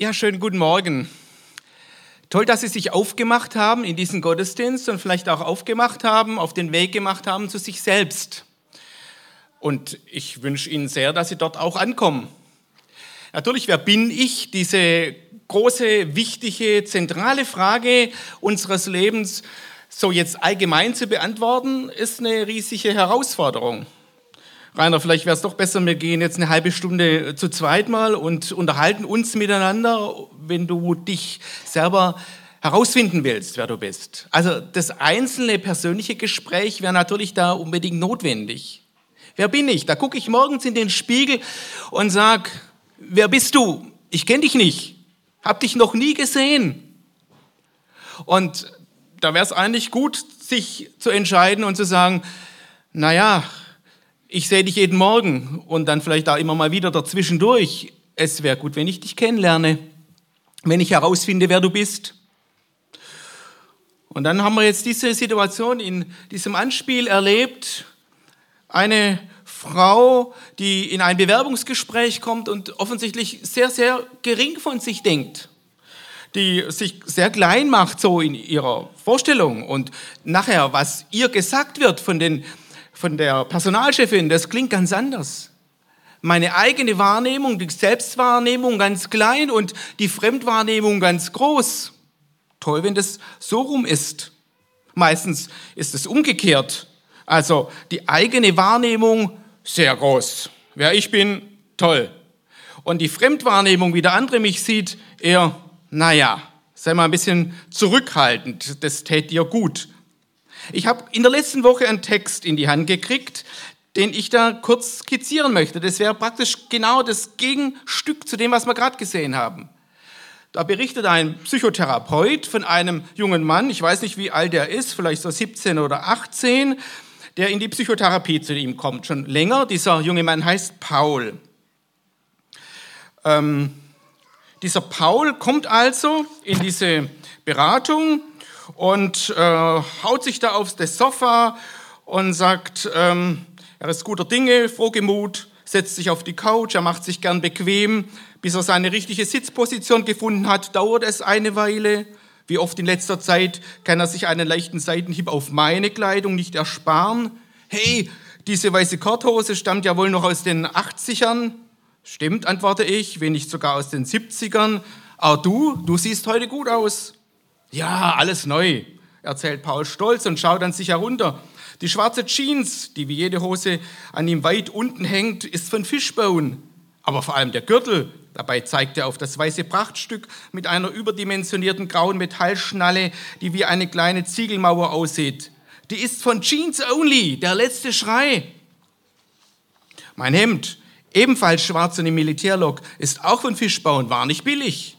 Ja, schönen guten Morgen. Toll, dass Sie sich aufgemacht haben in diesen Gottesdienst und vielleicht auch aufgemacht haben, auf den Weg gemacht haben zu sich selbst. Und ich wünsche Ihnen sehr, dass Sie dort auch ankommen. Natürlich, wer bin ich? Diese große, wichtige, zentrale Frage unseres Lebens so jetzt allgemein zu beantworten, ist eine riesige Herausforderung. Rainer, vielleicht wäre es doch besser, wir gehen jetzt eine halbe Stunde zu zweit mal und unterhalten uns miteinander, wenn du dich selber herausfinden willst, wer du bist. Also das einzelne persönliche Gespräch wäre natürlich da unbedingt notwendig. Wer bin ich? Da gucke ich morgens in den Spiegel und sag, wer bist du? Ich kenne dich nicht, hab dich noch nie gesehen. Und da wäre es eigentlich gut, sich zu entscheiden und zu sagen, naja, ich sehe dich jeden Morgen und dann vielleicht auch immer mal wieder dazwischendurch. Es wäre gut, wenn ich dich kennenlerne, wenn ich herausfinde, wer du bist. Und dann haben wir jetzt diese Situation in diesem Anspiel erlebt. Eine Frau, die in ein Bewerbungsgespräch kommt und offensichtlich sehr, sehr gering von sich denkt, die sich sehr klein macht so in ihrer Vorstellung und nachher, was ihr gesagt wird von den von der Personalchefin, das klingt ganz anders. Meine eigene Wahrnehmung, die Selbstwahrnehmung ganz klein und die Fremdwahrnehmung ganz groß. Toll, wenn das so rum ist. Meistens ist es umgekehrt. Also die eigene Wahrnehmung sehr groß. Wer ich bin, toll. Und die Fremdwahrnehmung, wie der andere mich sieht, eher, naja, sei mal ein bisschen zurückhaltend, das täte dir gut. Ich habe in der letzten Woche einen Text in die Hand gekriegt, den ich da kurz skizzieren möchte. Das wäre praktisch genau das Gegenstück zu dem, was wir gerade gesehen haben. Da berichtet ein Psychotherapeut von einem jungen Mann, ich weiß nicht, wie alt er ist, vielleicht so 17 oder 18, der in die Psychotherapie zu ihm kommt, schon länger. Dieser junge Mann heißt Paul. Ähm, dieser Paul kommt also in diese Beratung und äh, haut sich da auf das Sofa und sagt, ähm, er ist guter Dinge, frohgemut, setzt sich auf die Couch, er macht sich gern bequem, bis er seine richtige Sitzposition gefunden hat, dauert es eine Weile. Wie oft in letzter Zeit kann er sich einen leichten Seitenhieb auf meine Kleidung nicht ersparen. Hey, diese weiße Korthose stammt ja wohl noch aus den 80ern. Stimmt, antworte ich, wenn nicht sogar aus den 70ern. Aber du, du siehst heute gut aus. Ja, alles neu, erzählt Paul stolz und schaut an sich herunter. Die schwarze Jeans, die wie jede Hose an ihm weit unten hängt, ist von Fishbone. Aber vor allem der Gürtel, dabei zeigt er auf das weiße Prachtstück mit einer überdimensionierten grauen Metallschnalle, die wie eine kleine Ziegelmauer aussieht. Die ist von Jeans Only, der letzte Schrei. Mein Hemd, ebenfalls schwarz und im Militärlook, ist auch von Fishbone, war nicht billig.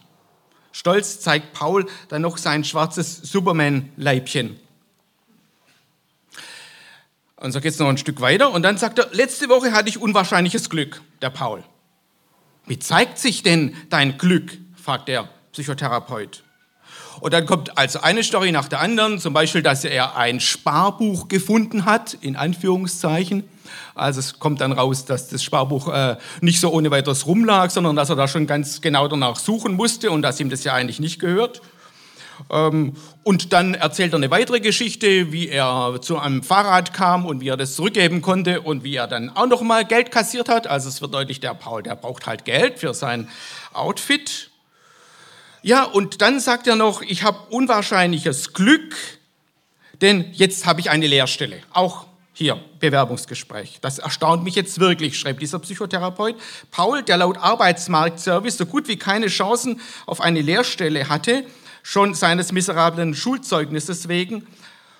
Stolz zeigt Paul dann noch sein schwarzes Superman-Leibchen. Und so geht es noch ein Stück weiter. Und dann sagt er, letzte Woche hatte ich unwahrscheinliches Glück, der Paul. Wie zeigt sich denn dein Glück? fragt der Psychotherapeut. Und dann kommt also eine Story nach der anderen, zum Beispiel, dass er ein Sparbuch gefunden hat, in Anführungszeichen. Also es kommt dann raus, dass das Sparbuch äh, nicht so ohne weiteres rumlag, sondern dass er da schon ganz genau danach suchen musste und dass ihm das ja eigentlich nicht gehört. Ähm, und dann erzählt er eine weitere Geschichte, wie er zu einem Fahrrad kam und wie er das zurückgeben konnte und wie er dann auch noch mal Geld kassiert hat. Also es wird deutlich, der Paul, der braucht halt Geld für sein Outfit. Ja, und dann sagt er noch, ich habe unwahrscheinliches Glück, denn jetzt habe ich eine Lehrstelle. Auch hier, Bewerbungsgespräch. Das erstaunt mich jetzt wirklich, schreibt dieser Psychotherapeut. Paul, der laut Arbeitsmarktservice so gut wie keine Chancen auf eine Lehrstelle hatte, schon seines miserablen Schulzeugnisses wegen.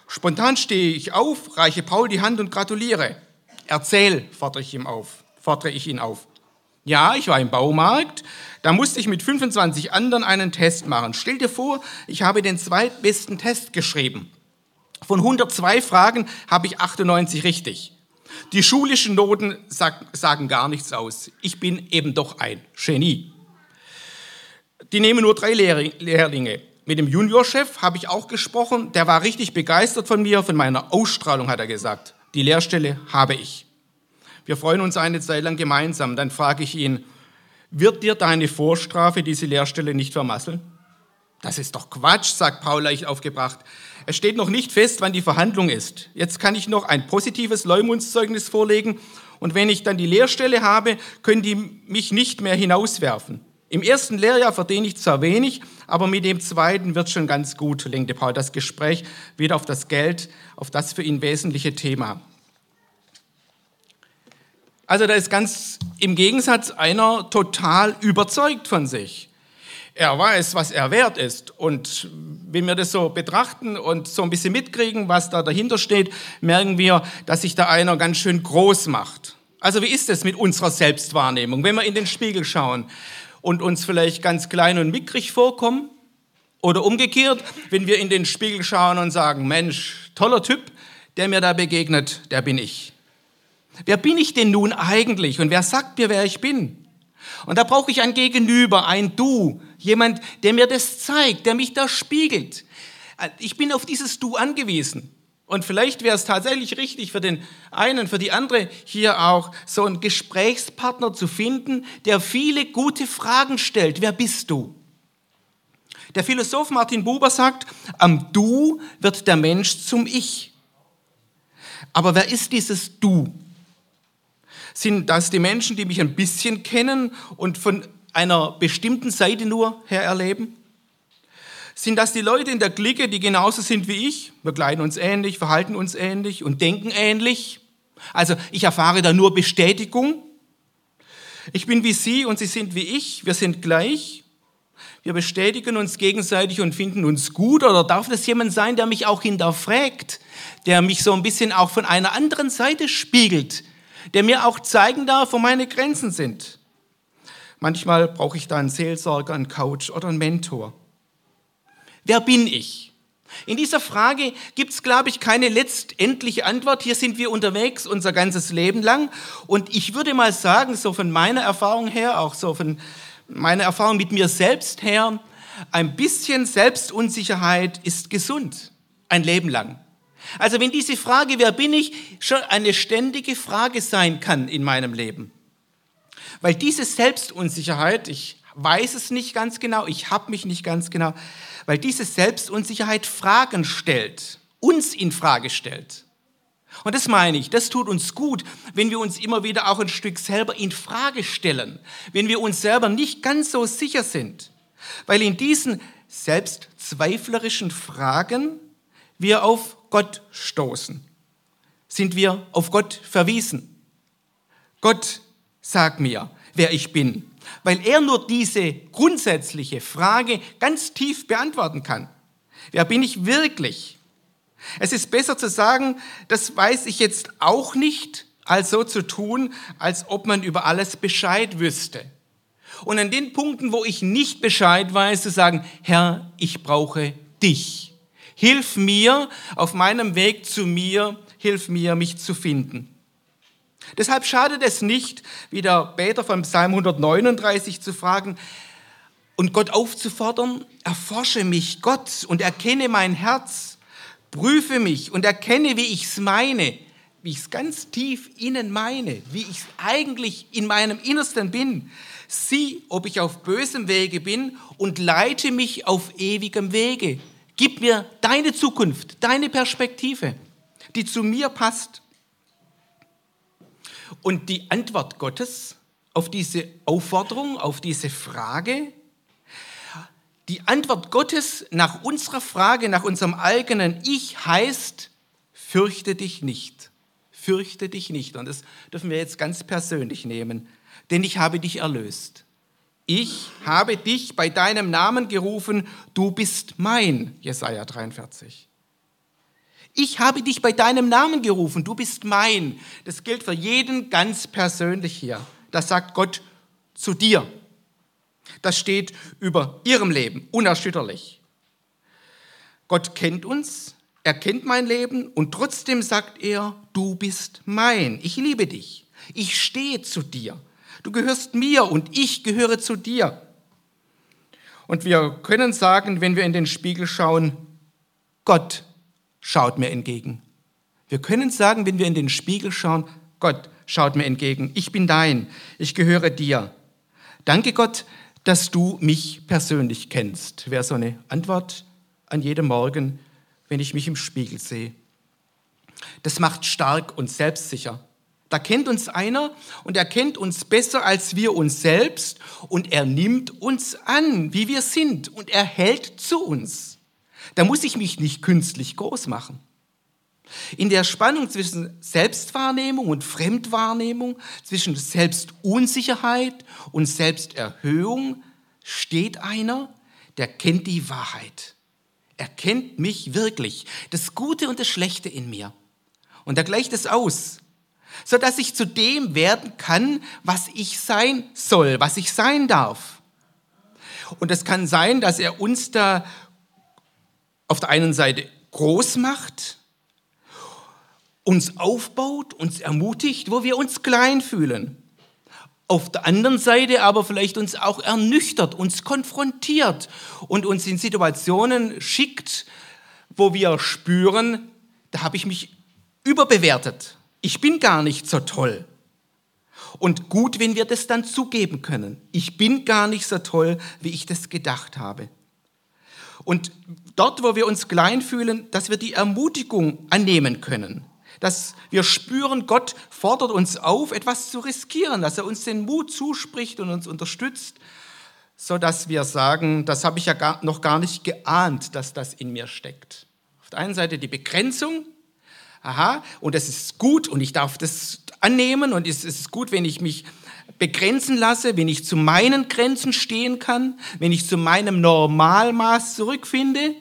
Spontan stehe ich auf, reiche Paul die Hand und gratuliere. Erzähl, fordere ich, ihm auf, fordere ich ihn auf. Ja, ich war im Baumarkt, da musste ich mit 25 anderen einen Test machen. Stell dir vor, ich habe den zweitbesten Test geschrieben. Von 102 Fragen habe ich 98 richtig. Die schulischen Noten sagen gar nichts aus. Ich bin eben doch ein Genie. Die nehmen nur drei Lehrlinge. Mit dem Juniorchef habe ich auch gesprochen. Der war richtig begeistert von mir, von meiner Ausstrahlung, hat er gesagt. Die Lehrstelle habe ich. Wir freuen uns eine Zeit lang gemeinsam. Dann frage ich ihn, wird dir deine Vorstrafe diese Lehrstelle nicht vermasseln? Das ist doch Quatsch, sagt Paul leicht aufgebracht. Es steht noch nicht fest, wann die Verhandlung ist. Jetzt kann ich noch ein positives Leumundszeugnis vorlegen und wenn ich dann die Lehrstelle habe, können die mich nicht mehr hinauswerfen. Im ersten Lehrjahr verdiene ich zwar wenig, aber mit dem zweiten wird schon ganz gut, lenkte Paul das Gespräch wieder auf das Geld, auf das für ihn wesentliche Thema. Also da ist ganz im Gegensatz einer total überzeugt von sich. Er weiß, was er wert ist. Und wenn wir das so betrachten und so ein bisschen mitkriegen, was da dahinter steht, merken wir, dass sich da einer ganz schön groß macht. Also wie ist es mit unserer Selbstwahrnehmung, wenn wir in den Spiegel schauen und uns vielleicht ganz klein und mickrig vorkommen? Oder umgekehrt, wenn wir in den Spiegel schauen und sagen, Mensch, toller Typ, der mir da begegnet, der bin ich. Wer bin ich denn nun eigentlich und wer sagt mir, wer ich bin? Und da brauche ich ein Gegenüber, ein Du, jemand, der mir das zeigt, der mich da spiegelt. Ich bin auf dieses Du angewiesen. Und vielleicht wäre es tatsächlich richtig für den einen, für die andere hier auch so einen Gesprächspartner zu finden, der viele gute Fragen stellt. Wer bist du? Der Philosoph Martin Buber sagt, am Du wird der Mensch zum Ich. Aber wer ist dieses Du? Sind das die Menschen, die mich ein bisschen kennen und von einer bestimmten Seite nur her erleben? Sind das die Leute in der Clique, die genauso sind wie ich? Wir kleiden uns ähnlich, verhalten uns ähnlich und denken ähnlich. Also ich erfahre da nur Bestätigung. Ich bin wie Sie und Sie sind wie ich. Wir sind gleich. Wir bestätigen uns gegenseitig und finden uns gut. Oder darf das jemand sein, der mich auch hinterfragt, der mich so ein bisschen auch von einer anderen Seite spiegelt, der mir auch zeigen darf, wo meine Grenzen sind. Manchmal brauche ich da einen Seelsorger, einen Coach oder einen Mentor. Wer bin ich? In dieser Frage gibt es, glaube ich, keine letztendliche Antwort. Hier sind wir unterwegs unser ganzes Leben lang. Und ich würde mal sagen, so von meiner Erfahrung her, auch so von meiner Erfahrung mit mir selbst her, ein bisschen Selbstunsicherheit ist gesund, ein Leben lang. Also wenn diese Frage, wer bin ich, schon eine ständige Frage sein kann in meinem Leben. Weil diese Selbstunsicherheit, ich weiß es nicht ganz genau, ich habe mich nicht ganz genau, weil diese Selbstunsicherheit Fragen stellt, uns in Frage stellt. Und das meine ich, das tut uns gut, wenn wir uns immer wieder auch ein Stück selber in Frage stellen, wenn wir uns selber nicht ganz so sicher sind, weil in diesen selbstzweiflerischen Fragen wir auf Gott stoßen, sind wir auf Gott verwiesen. Gott sagt mir, wer ich bin, weil er nur diese grundsätzliche Frage ganz tief beantworten kann. Wer bin ich wirklich? Es ist besser zu sagen, das weiß ich jetzt auch nicht, als so zu tun, als ob man über alles Bescheid wüsste. Und an den Punkten, wo ich nicht Bescheid weiß, zu sagen, Herr, ich brauche dich. Hilf mir auf meinem Weg zu mir, hilf mir, mich zu finden. Deshalb schadet es nicht, wie der Beter vom Psalm 139 zu fragen und Gott aufzufordern, erforsche mich, Gott, und erkenne mein Herz, prüfe mich und erkenne, wie ich es meine, wie ich es ganz tief innen meine, wie ich es eigentlich in meinem Innersten bin. Sieh, ob ich auf bösem Wege bin und leite mich auf ewigem Wege. Gib mir deine Zukunft, deine Perspektive, die zu mir passt. Und die Antwort Gottes auf diese Aufforderung, auf diese Frage, die Antwort Gottes nach unserer Frage, nach unserem eigenen Ich heißt, fürchte dich nicht. Fürchte dich nicht. Und das dürfen wir jetzt ganz persönlich nehmen, denn ich habe dich erlöst ich habe dich bei deinem Namen gerufen, du bist mein, Jesaja 43. Ich habe dich bei deinem Namen gerufen, du bist mein. Das gilt für jeden ganz persönlich hier. Das sagt Gott zu dir. Das steht über ihrem Leben, unerschütterlich. Gott kennt uns, er kennt mein Leben und trotzdem sagt er, du bist mein. Ich liebe dich. Ich stehe zu dir. Du gehörst mir und ich gehöre zu dir. Und wir können sagen, wenn wir in den Spiegel schauen, Gott schaut mir entgegen. Wir können sagen, wenn wir in den Spiegel schauen, Gott schaut mir entgegen. Ich bin dein, ich gehöre dir. danke Gott, dass du mich persönlich kennst. Wäre so eine Antwort an jedem Morgen, wenn ich mich im Spiegel sehe. Das macht stark und selbstsicher. Da kennt uns einer und er kennt uns besser als wir uns selbst und er nimmt uns an, wie wir sind und er hält zu uns. Da muss ich mich nicht künstlich groß machen. In der Spannung zwischen Selbstwahrnehmung und Fremdwahrnehmung, zwischen Selbstunsicherheit und Selbsterhöhung steht einer, der kennt die Wahrheit. Er kennt mich wirklich, das Gute und das Schlechte in mir. Und er gleicht es aus, sodass ich zu dem werden kann, was ich sein soll, was ich sein darf. Und es kann sein, dass er uns da auf der einen Seite groß macht, uns aufbaut, uns ermutigt, wo wir uns klein fühlen. Auf der anderen Seite aber vielleicht uns auch ernüchtert, uns konfrontiert und uns in Situationen schickt, wo wir spüren, da habe ich mich überbewertet. Ich bin gar nicht so toll. Und gut, wenn wir das dann zugeben können. Ich bin gar nicht so toll, wie ich das gedacht habe. Und dort, wo wir uns klein fühlen, dass wir die Ermutigung annehmen können. Dass wir spüren, Gott fordert uns auf, etwas zu riskieren, dass er uns den Mut zuspricht und uns unterstützt, so dass wir sagen, das habe ich ja gar, noch gar nicht geahnt, dass das in mir steckt. Auf der einen Seite die Begrenzung, aha, und das ist gut und ich darf das annehmen und es ist gut, wenn ich mich begrenzen lasse, wenn ich zu meinen Grenzen stehen kann, wenn ich zu meinem Normalmaß zurückfinde,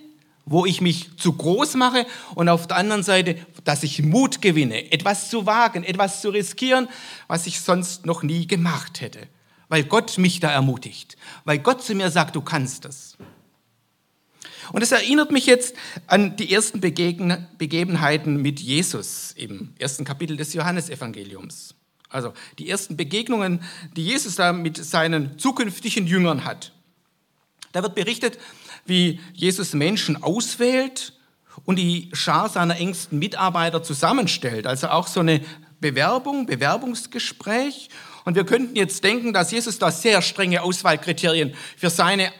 wo ich mich zu groß mache und auf der anderen Seite, dass ich Mut gewinne, etwas zu wagen, etwas zu riskieren, was ich sonst noch nie gemacht hätte, weil Gott mich da ermutigt, weil Gott zu mir sagt, du kannst das. Und es erinnert mich jetzt an die ersten Begebenheiten mit Jesus im ersten Kapitel des Johannesevangeliums. Also die ersten Begegnungen, die Jesus da mit seinen zukünftigen Jüngern hat. Da wird berichtet, wie Jesus Menschen auswählt und die Schar seiner engsten Mitarbeiter zusammenstellt. Also auch so eine Bewerbung, Bewerbungsgespräch. Und wir könnten jetzt denken, dass Jesus da sehr strenge Auswahlkriterien für seine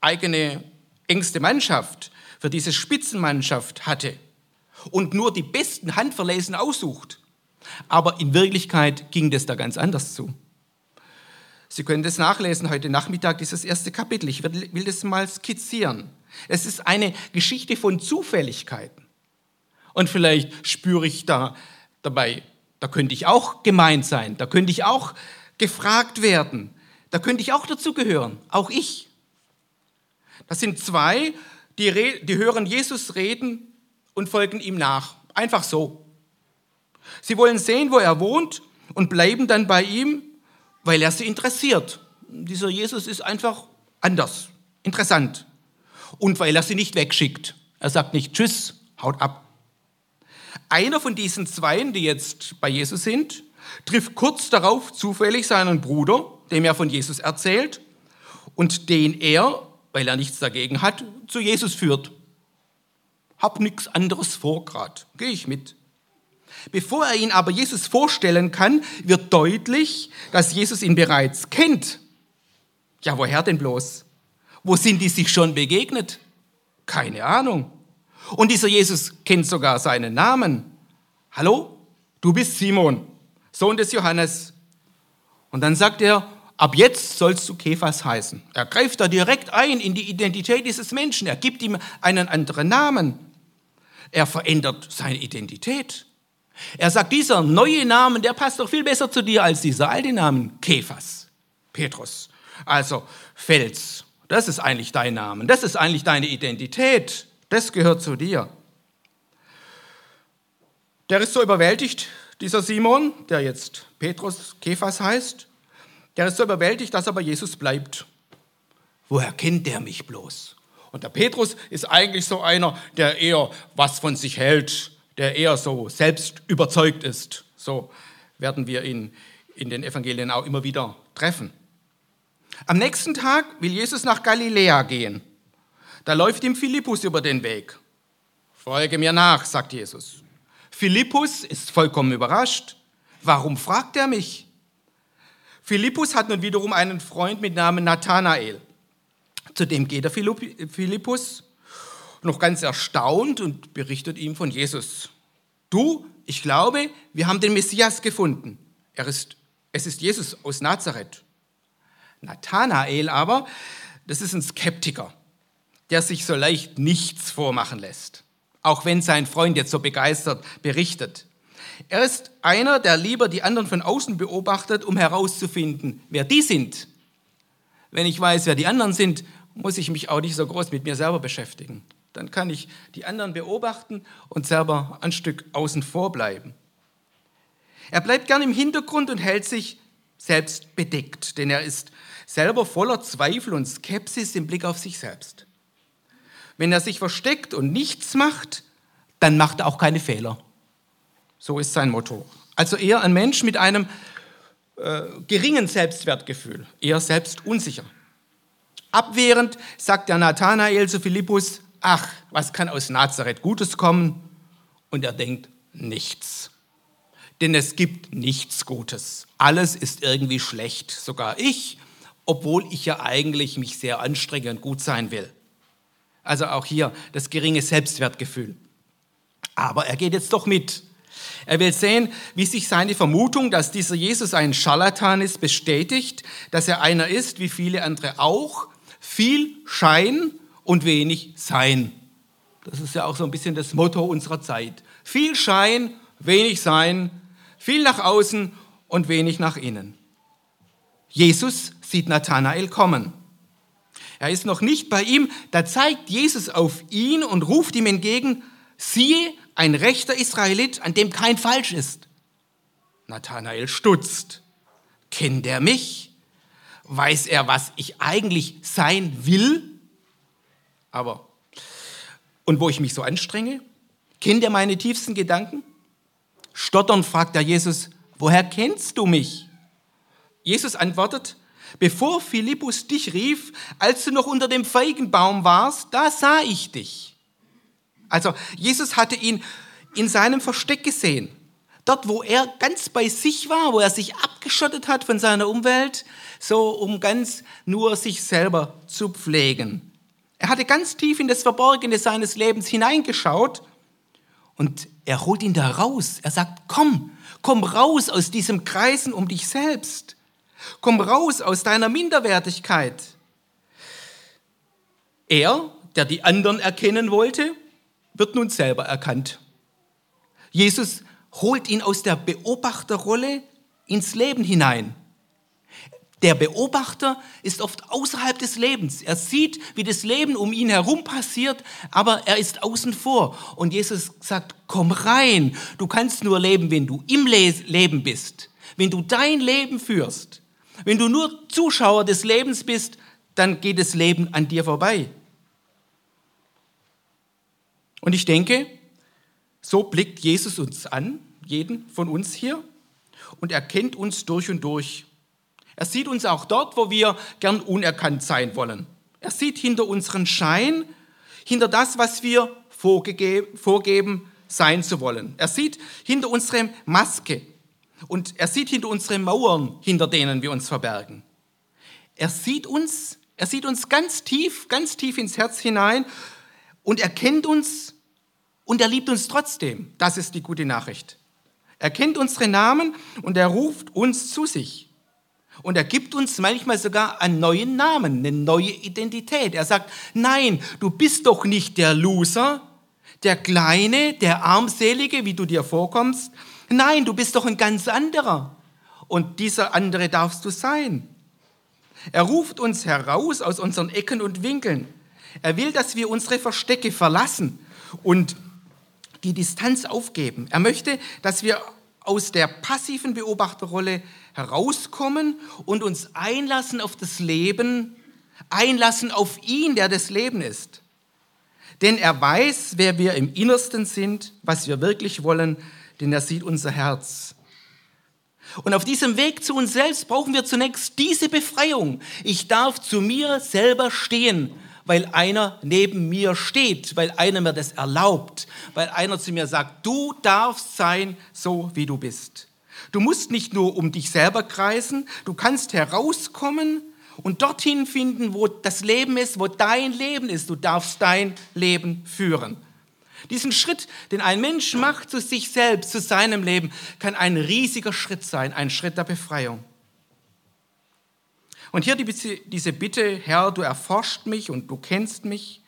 eigene engste Mannschaft, für diese Spitzenmannschaft hatte und nur die besten Handverlesen aussucht. Aber in Wirklichkeit ging das da ganz anders zu. Sie können das nachlesen heute Nachmittag, dieses erste Kapitel. Ich will das mal skizzieren. Es ist eine Geschichte von Zufälligkeiten. Und vielleicht spüre ich da dabei, da könnte ich auch gemeint sein, da könnte ich auch gefragt werden, da könnte ich auch dazu gehören, auch ich. Das sind zwei, die, die hören Jesus reden und folgen ihm nach. Einfach so. Sie wollen sehen, wo er wohnt und bleiben dann bei ihm, weil er sie interessiert. Dieser Jesus ist einfach anders, interessant. Und weil er sie nicht wegschickt. Er sagt nicht Tschüss, haut ab. Einer von diesen Zweien, die jetzt bei Jesus sind, trifft kurz darauf zufällig seinen Bruder, dem er von Jesus erzählt und den er weil er nichts dagegen hat, zu Jesus führt. Hab nichts anderes vor grad, gehe ich mit. Bevor er ihn aber Jesus vorstellen kann, wird deutlich, dass Jesus ihn bereits kennt. Ja, woher denn bloß? Wo sind die sich schon begegnet? Keine Ahnung. Und dieser Jesus kennt sogar seinen Namen. Hallo, du bist Simon, Sohn des Johannes. Und dann sagt er, ab jetzt sollst du Kephas heißen. Er greift da direkt ein in die Identität dieses Menschen. Er gibt ihm einen anderen Namen. Er verändert seine Identität. Er sagt, dieser neue Name, der passt doch viel besser zu dir als dieser alte Name, Kephas, Petrus. Also Fels, das ist eigentlich dein Name, das ist eigentlich deine Identität, das gehört zu dir. Der ist so überwältigt, dieser Simon, der jetzt Petrus Kephas heißt, der ist so überwältigt, dass aber Jesus bleibt. Woher kennt der mich bloß? Und der Petrus ist eigentlich so einer, der eher was von sich hält, der eher so selbst überzeugt ist. So werden wir ihn in den Evangelien auch immer wieder treffen. Am nächsten Tag will Jesus nach Galiläa gehen. Da läuft ihm Philippus über den Weg. Folge mir nach, sagt Jesus. Philippus ist vollkommen überrascht. Warum fragt er mich? Philippus hat nun wiederum einen Freund mit Namen Nathanael. Zu dem geht der Philippus noch ganz erstaunt und berichtet ihm von Jesus. Du, ich glaube, wir haben den Messias gefunden. Er ist, es ist Jesus aus Nazareth. Nathanael aber, das ist ein Skeptiker, der sich so leicht nichts vormachen lässt, auch wenn sein Freund jetzt so begeistert berichtet. Er ist einer, der lieber die anderen von außen beobachtet, um herauszufinden, wer die sind. Wenn ich weiß, wer die anderen sind, muss ich mich auch nicht so groß mit mir selber beschäftigen. Dann kann ich die anderen beobachten und selber ein Stück außen vor bleiben. Er bleibt gern im Hintergrund und hält sich selbst bedeckt, denn er ist selber voller Zweifel und Skepsis im Blick auf sich selbst. Wenn er sich versteckt und nichts macht, dann macht er auch keine Fehler. So ist sein Motto. Also eher ein Mensch mit einem äh, geringen Selbstwertgefühl, eher selbst unsicher. Abwehrend sagt der Nathanael zu Philippus, ach, was kann aus Nazareth Gutes kommen? Und er denkt, nichts. Denn es gibt nichts Gutes. Alles ist irgendwie schlecht. Sogar ich, obwohl ich ja eigentlich mich sehr anstrenge und gut sein will. Also auch hier das geringe Selbstwertgefühl. Aber er geht jetzt doch mit. Er will sehen, wie sich seine Vermutung, dass dieser Jesus ein Scharlatan ist, bestätigt, dass er einer ist, wie viele andere auch, viel Schein und wenig Sein. Das ist ja auch so ein bisschen das Motto unserer Zeit. Viel Schein, wenig Sein, viel nach außen und wenig nach innen. Jesus sieht Nathanael kommen. Er ist noch nicht bei ihm, da zeigt Jesus auf ihn und ruft ihm entgegen, siehe, ein rechter Israelit, an dem kein Falsch ist. Nathanael stutzt. Kennt er mich? Weiß er, was ich eigentlich sein will? Aber, und wo ich mich so anstrenge? Kennt er meine tiefsten Gedanken? Stotternd fragt er Jesus, woher kennst du mich? Jesus antwortet, bevor Philippus dich rief, als du noch unter dem Feigenbaum warst, da sah ich dich. Also Jesus hatte ihn in seinem Versteck gesehen. Dort, wo er ganz bei sich war, wo er sich abgeschottet hat von seiner Umwelt, so um ganz nur sich selber zu pflegen. Er hatte ganz tief in das Verborgene seines Lebens hineingeschaut und er holt ihn da raus. Er sagt, komm, komm raus aus diesem Kreisen um dich selbst. Komm raus aus deiner Minderwertigkeit. Er, der die anderen erkennen wollte, wird nun selber erkannt. Jesus holt ihn aus der Beobachterrolle ins Leben hinein. Der Beobachter ist oft außerhalb des Lebens. Er sieht, wie das Leben um ihn herum passiert, aber er ist außen vor. Und Jesus sagt, komm rein. Du kannst nur leben, wenn du im Leben bist. Wenn du dein Leben führst. Wenn du nur Zuschauer des Lebens bist, dann geht das Leben an dir vorbei. Und ich denke, so blickt Jesus uns an, jeden von uns hier, und er kennt uns durch und durch. Er sieht uns auch dort, wo wir gern unerkannt sein wollen. Er sieht hinter unseren Schein, hinter das, was wir vorgeben sein zu wollen. Er sieht hinter unsere Maske und er sieht hinter unsere Mauern, hinter denen wir uns verbergen. Er sieht uns, er sieht uns ganz tief, ganz tief ins Herz hinein und er kennt uns und er liebt uns trotzdem. Das ist die gute Nachricht. Er kennt unsere Namen und er ruft uns zu sich. Und er gibt uns manchmal sogar einen neuen Namen, eine neue Identität. Er sagt, nein, du bist doch nicht der Loser, der Kleine, der Armselige, wie du dir vorkommst. Nein, du bist doch ein ganz anderer. Und dieser andere darfst du sein. Er ruft uns heraus aus unseren Ecken und Winkeln. Er will, dass wir unsere Verstecke verlassen und die Distanz aufgeben. Er möchte, dass wir aus der passiven Beobachterrolle herauskommen und uns einlassen auf das Leben, einlassen auf ihn, der das Leben ist. Denn er weiß, wer wir im Innersten sind, was wir wirklich wollen, denn er sieht unser Herz. Und auf diesem Weg zu uns selbst brauchen wir zunächst diese Befreiung. Ich darf zu mir selber stehen weil einer neben mir steht, weil einer mir das erlaubt, weil einer zu mir sagt, du darfst sein, so wie du bist. Du musst nicht nur um dich selber kreisen, du kannst herauskommen und dorthin finden, wo das Leben ist, wo dein Leben ist. Du darfst dein Leben führen. Diesen Schritt, den ein Mensch macht zu sich selbst, zu seinem Leben, kann ein riesiger Schritt sein, ein Schritt der Befreiung. Und hier diese Bitte, Herr, du erforscht mich und du kennst mich.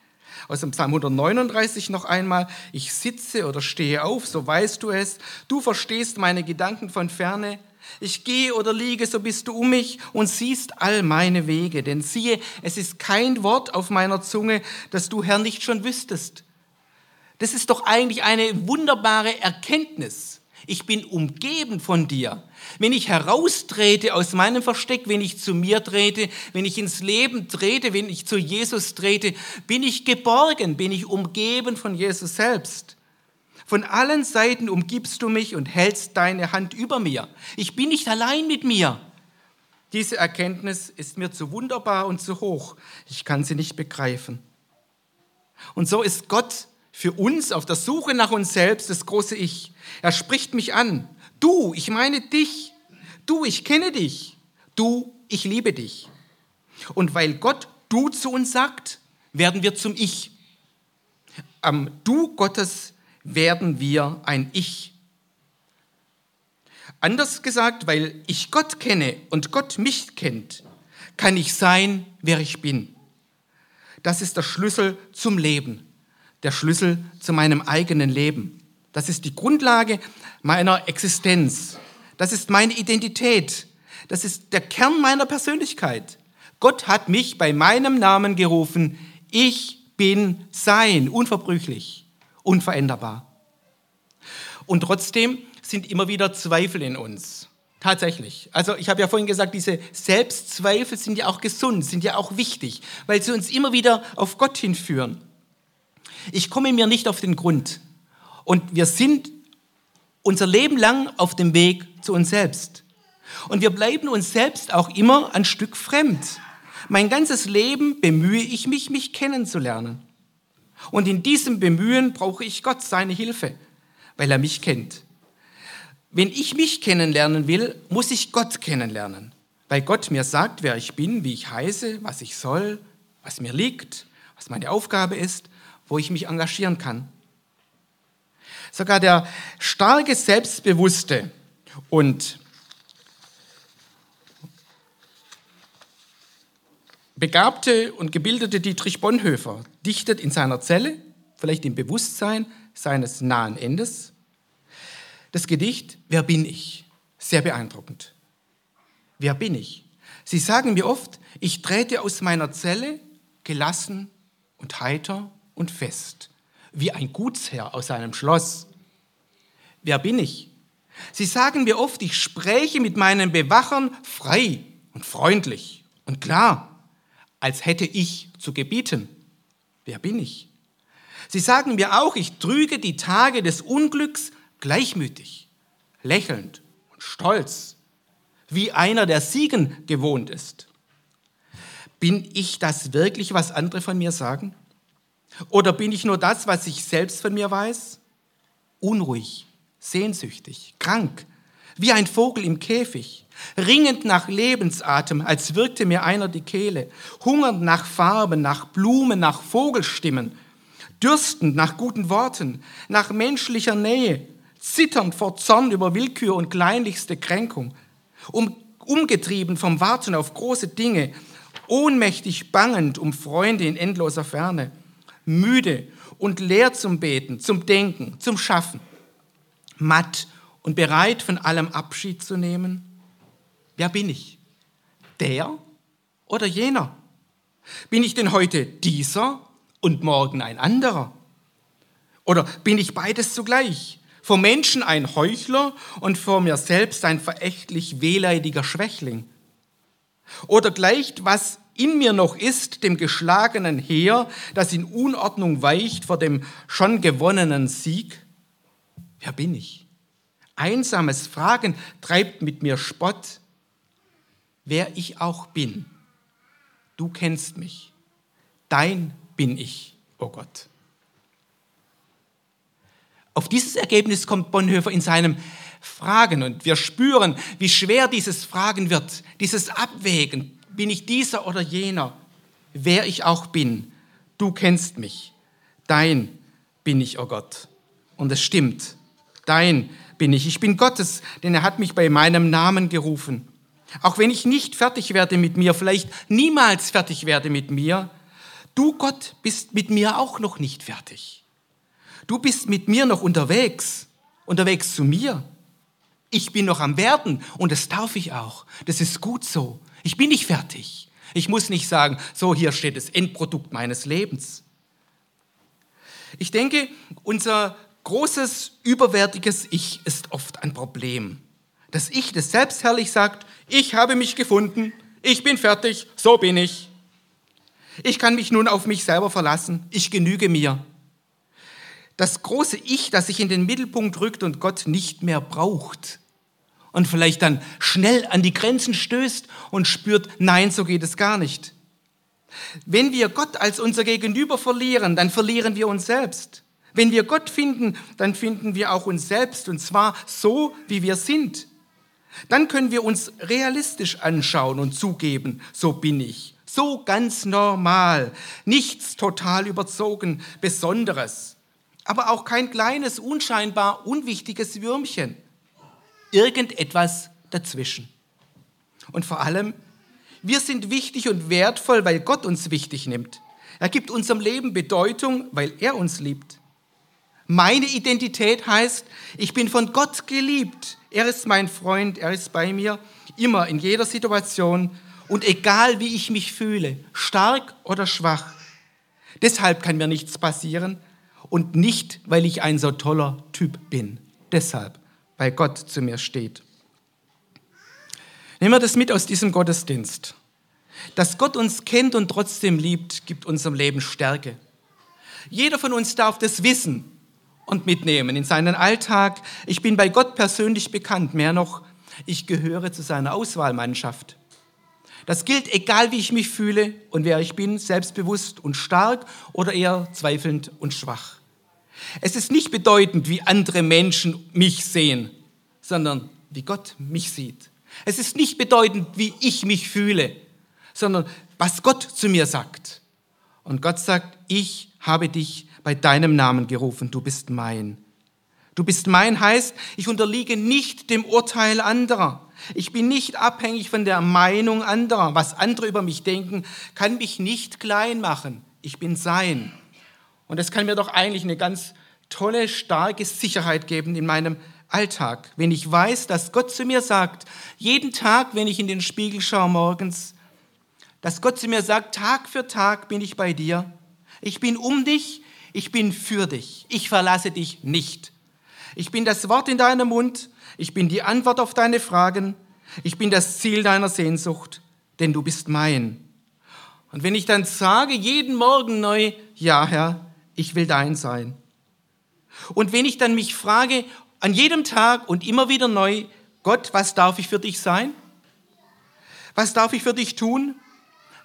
Aus dem Psalm 139 noch einmal, ich sitze oder stehe auf, so weißt du es. Du verstehst meine Gedanken von ferne. Ich gehe oder liege, so bist du um mich und siehst all meine Wege. Denn siehe, es ist kein Wort auf meiner Zunge, das du, Herr, nicht schon wüsstest. Das ist doch eigentlich eine wunderbare Erkenntnis. Ich bin umgeben von dir. Wenn ich heraustrete aus meinem Versteck, wenn ich zu mir trete, wenn ich ins Leben trete, wenn ich zu Jesus trete, bin ich geborgen, bin ich umgeben von Jesus selbst. Von allen Seiten umgibst du mich und hältst deine Hand über mir. Ich bin nicht allein mit mir. Diese Erkenntnis ist mir zu wunderbar und zu hoch. Ich kann sie nicht begreifen. Und so ist Gott für uns auf der Suche nach uns selbst das große Ich. Er spricht mich an. Du, ich meine dich. Du, ich kenne dich. Du, ich liebe dich. Und weil Gott du zu uns sagt, werden wir zum Ich. Am Du Gottes werden wir ein Ich. Anders gesagt, weil ich Gott kenne und Gott mich kennt, kann ich sein, wer ich bin. Das ist der Schlüssel zum Leben, der Schlüssel zu meinem eigenen Leben. Das ist die Grundlage meiner Existenz. Das ist meine Identität. Das ist der Kern meiner Persönlichkeit. Gott hat mich bei meinem Namen gerufen. Ich bin sein, unverbrüchlich unveränderbar. Und trotzdem sind immer wieder Zweifel in uns. Tatsächlich. Also ich habe ja vorhin gesagt, diese Selbstzweifel sind ja auch gesund, sind ja auch wichtig, weil sie uns immer wieder auf Gott hinführen. Ich komme mir nicht auf den Grund. Und wir sind unser Leben lang auf dem Weg zu uns selbst. Und wir bleiben uns selbst auch immer ein Stück fremd. Mein ganzes Leben bemühe ich mich, mich kennenzulernen. Und in diesem Bemühen brauche ich Gott, seine Hilfe, weil er mich kennt. Wenn ich mich kennenlernen will, muss ich Gott kennenlernen, weil Gott mir sagt, wer ich bin, wie ich heiße, was ich soll, was mir liegt, was meine Aufgabe ist, wo ich mich engagieren kann. Sogar der starke, selbstbewusste und begabte und gebildete Dietrich Bonhoeffer dichtet in seiner Zelle, vielleicht im Bewusstsein seines nahen Endes, das Gedicht Wer bin ich? Sehr beeindruckend. Wer bin ich? Sie sagen mir oft, ich trete aus meiner Zelle gelassen und heiter und fest, wie ein Gutsherr aus einem Schloss. Wer bin ich? Sie sagen mir oft, ich spreche mit meinen Bewachern frei und freundlich und klar als hätte ich zu gebieten. Wer bin ich? Sie sagen mir auch, ich trüge die Tage des Unglücks gleichmütig, lächelnd und stolz, wie einer, der Siegen gewohnt ist. Bin ich das wirklich, was andere von mir sagen? Oder bin ich nur das, was ich selbst von mir weiß? Unruhig, sehnsüchtig, krank, wie ein Vogel im Käfig, ringend nach Lebensatem, als wirkte mir einer die Kehle, hungernd nach Farben, nach Blumen, nach Vogelstimmen, dürstend nach guten Worten, nach menschlicher Nähe, zitternd vor Zorn über Willkür und kleinlichste Kränkung, um, umgetrieben vom Warten auf große Dinge, ohnmächtig bangend um Freunde in endloser Ferne, müde und leer zum Beten, zum Denken, zum Schaffen, matt und bereit von allem Abschied zu nehmen? Wer bin ich? Der oder jener? Bin ich denn heute dieser und morgen ein anderer? Oder bin ich beides zugleich? Vor Menschen ein Heuchler und vor mir selbst ein verächtlich wehleidiger Schwächling? Oder gleicht, was in mir noch ist, dem geschlagenen Heer, das in Unordnung weicht vor dem schon gewonnenen Sieg? Wer bin ich? Einsames Fragen treibt mit mir Spott, wer ich auch bin. Du kennst mich. Dein bin ich, o oh Gott. Auf dieses Ergebnis kommt Bonhoeffer in seinem fragen und wir spüren, wie schwer dieses Fragen wird, dieses Abwägen, bin ich dieser oder jener, wer ich auch bin, du kennst mich, dein bin ich, oh Gott. Und es stimmt, dein bin ich, ich bin Gottes, denn er hat mich bei meinem Namen gerufen. Auch wenn ich nicht fertig werde mit mir, vielleicht niemals fertig werde mit mir, du Gott bist mit mir auch noch nicht fertig. Du bist mit mir noch unterwegs, unterwegs zu mir. Ich bin noch am Werden und das darf ich auch. Das ist gut so. Ich bin nicht fertig. Ich muss nicht sagen, so hier steht das Endprodukt meines Lebens. Ich denke, unser großes, überwärtiges Ich ist oft ein Problem. Das Ich, das selbstherrlich sagt, ich habe mich gefunden, ich bin fertig, so bin ich. Ich kann mich nun auf mich selber verlassen, ich genüge mir. Das große Ich, das sich in den Mittelpunkt rückt und Gott nicht mehr braucht und vielleicht dann schnell an die Grenzen stößt und spürt, nein, so geht es gar nicht. Wenn wir Gott als unser Gegenüber verlieren, dann verlieren wir uns selbst. Wenn wir Gott finden, dann finden wir auch uns selbst und zwar so, wie wir sind. Dann können wir uns realistisch anschauen und zugeben, so bin ich, so ganz normal, nichts total überzogen, Besonderes, aber auch kein kleines, unscheinbar unwichtiges Würmchen, irgendetwas dazwischen. Und vor allem, wir sind wichtig und wertvoll, weil Gott uns wichtig nimmt. Er gibt unserem Leben Bedeutung, weil er uns liebt. Meine Identität heißt, ich bin von Gott geliebt. Er ist mein Freund, er ist bei mir, immer in jeder Situation und egal wie ich mich fühle, stark oder schwach. Deshalb kann mir nichts passieren und nicht, weil ich ein so toller Typ bin. Deshalb, weil Gott zu mir steht. Nehmen wir das mit aus diesem Gottesdienst. Dass Gott uns kennt und trotzdem liebt, gibt unserem Leben Stärke. Jeder von uns darf das wissen und mitnehmen in seinen Alltag. Ich bin bei Gott persönlich bekannt, mehr noch, ich gehöre zu seiner Auswahlmannschaft. Das gilt, egal wie ich mich fühle und wer ich bin, selbstbewusst und stark oder eher zweifelnd und schwach. Es ist nicht bedeutend, wie andere Menschen mich sehen, sondern wie Gott mich sieht. Es ist nicht bedeutend, wie ich mich fühle, sondern was Gott zu mir sagt. Und Gott sagt, ich habe dich bei deinem Namen gerufen, du bist mein. Du bist mein heißt, ich unterliege nicht dem Urteil anderer. Ich bin nicht abhängig von der Meinung anderer. Was andere über mich denken, kann mich nicht klein machen. Ich bin sein. Und das kann mir doch eigentlich eine ganz tolle, starke Sicherheit geben in meinem Alltag, wenn ich weiß, dass Gott zu mir sagt, jeden Tag, wenn ich in den Spiegel schaue morgens, dass Gott zu mir sagt, Tag für Tag bin ich bei dir. Ich bin um dich, ich bin für dich, ich verlasse dich nicht. Ich bin das Wort in deinem Mund, ich bin die Antwort auf deine Fragen, ich bin das Ziel deiner Sehnsucht, denn du bist mein. Und wenn ich dann sage, jeden Morgen neu, ja Herr, ich will dein sein. Und wenn ich dann mich frage, an jedem Tag und immer wieder neu, Gott, was darf ich für dich sein? Was darf ich für dich tun?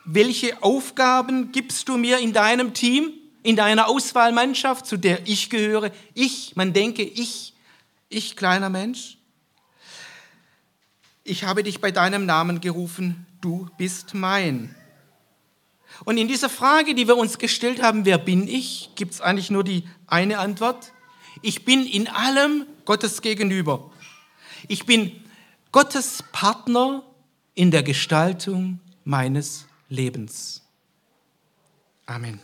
Welche Aufgaben gibst du mir in deinem Team, in deiner Auswahlmannschaft, zu der ich gehöre? Ich, man denke, ich, ich kleiner Mensch. Ich habe dich bei deinem Namen gerufen, du bist mein. Und in dieser Frage, die wir uns gestellt haben, wer bin ich, gibt es eigentlich nur die eine Antwort. Ich bin in allem Gottes gegenüber. Ich bin Gottes Partner in der Gestaltung meines Lebens. Amen.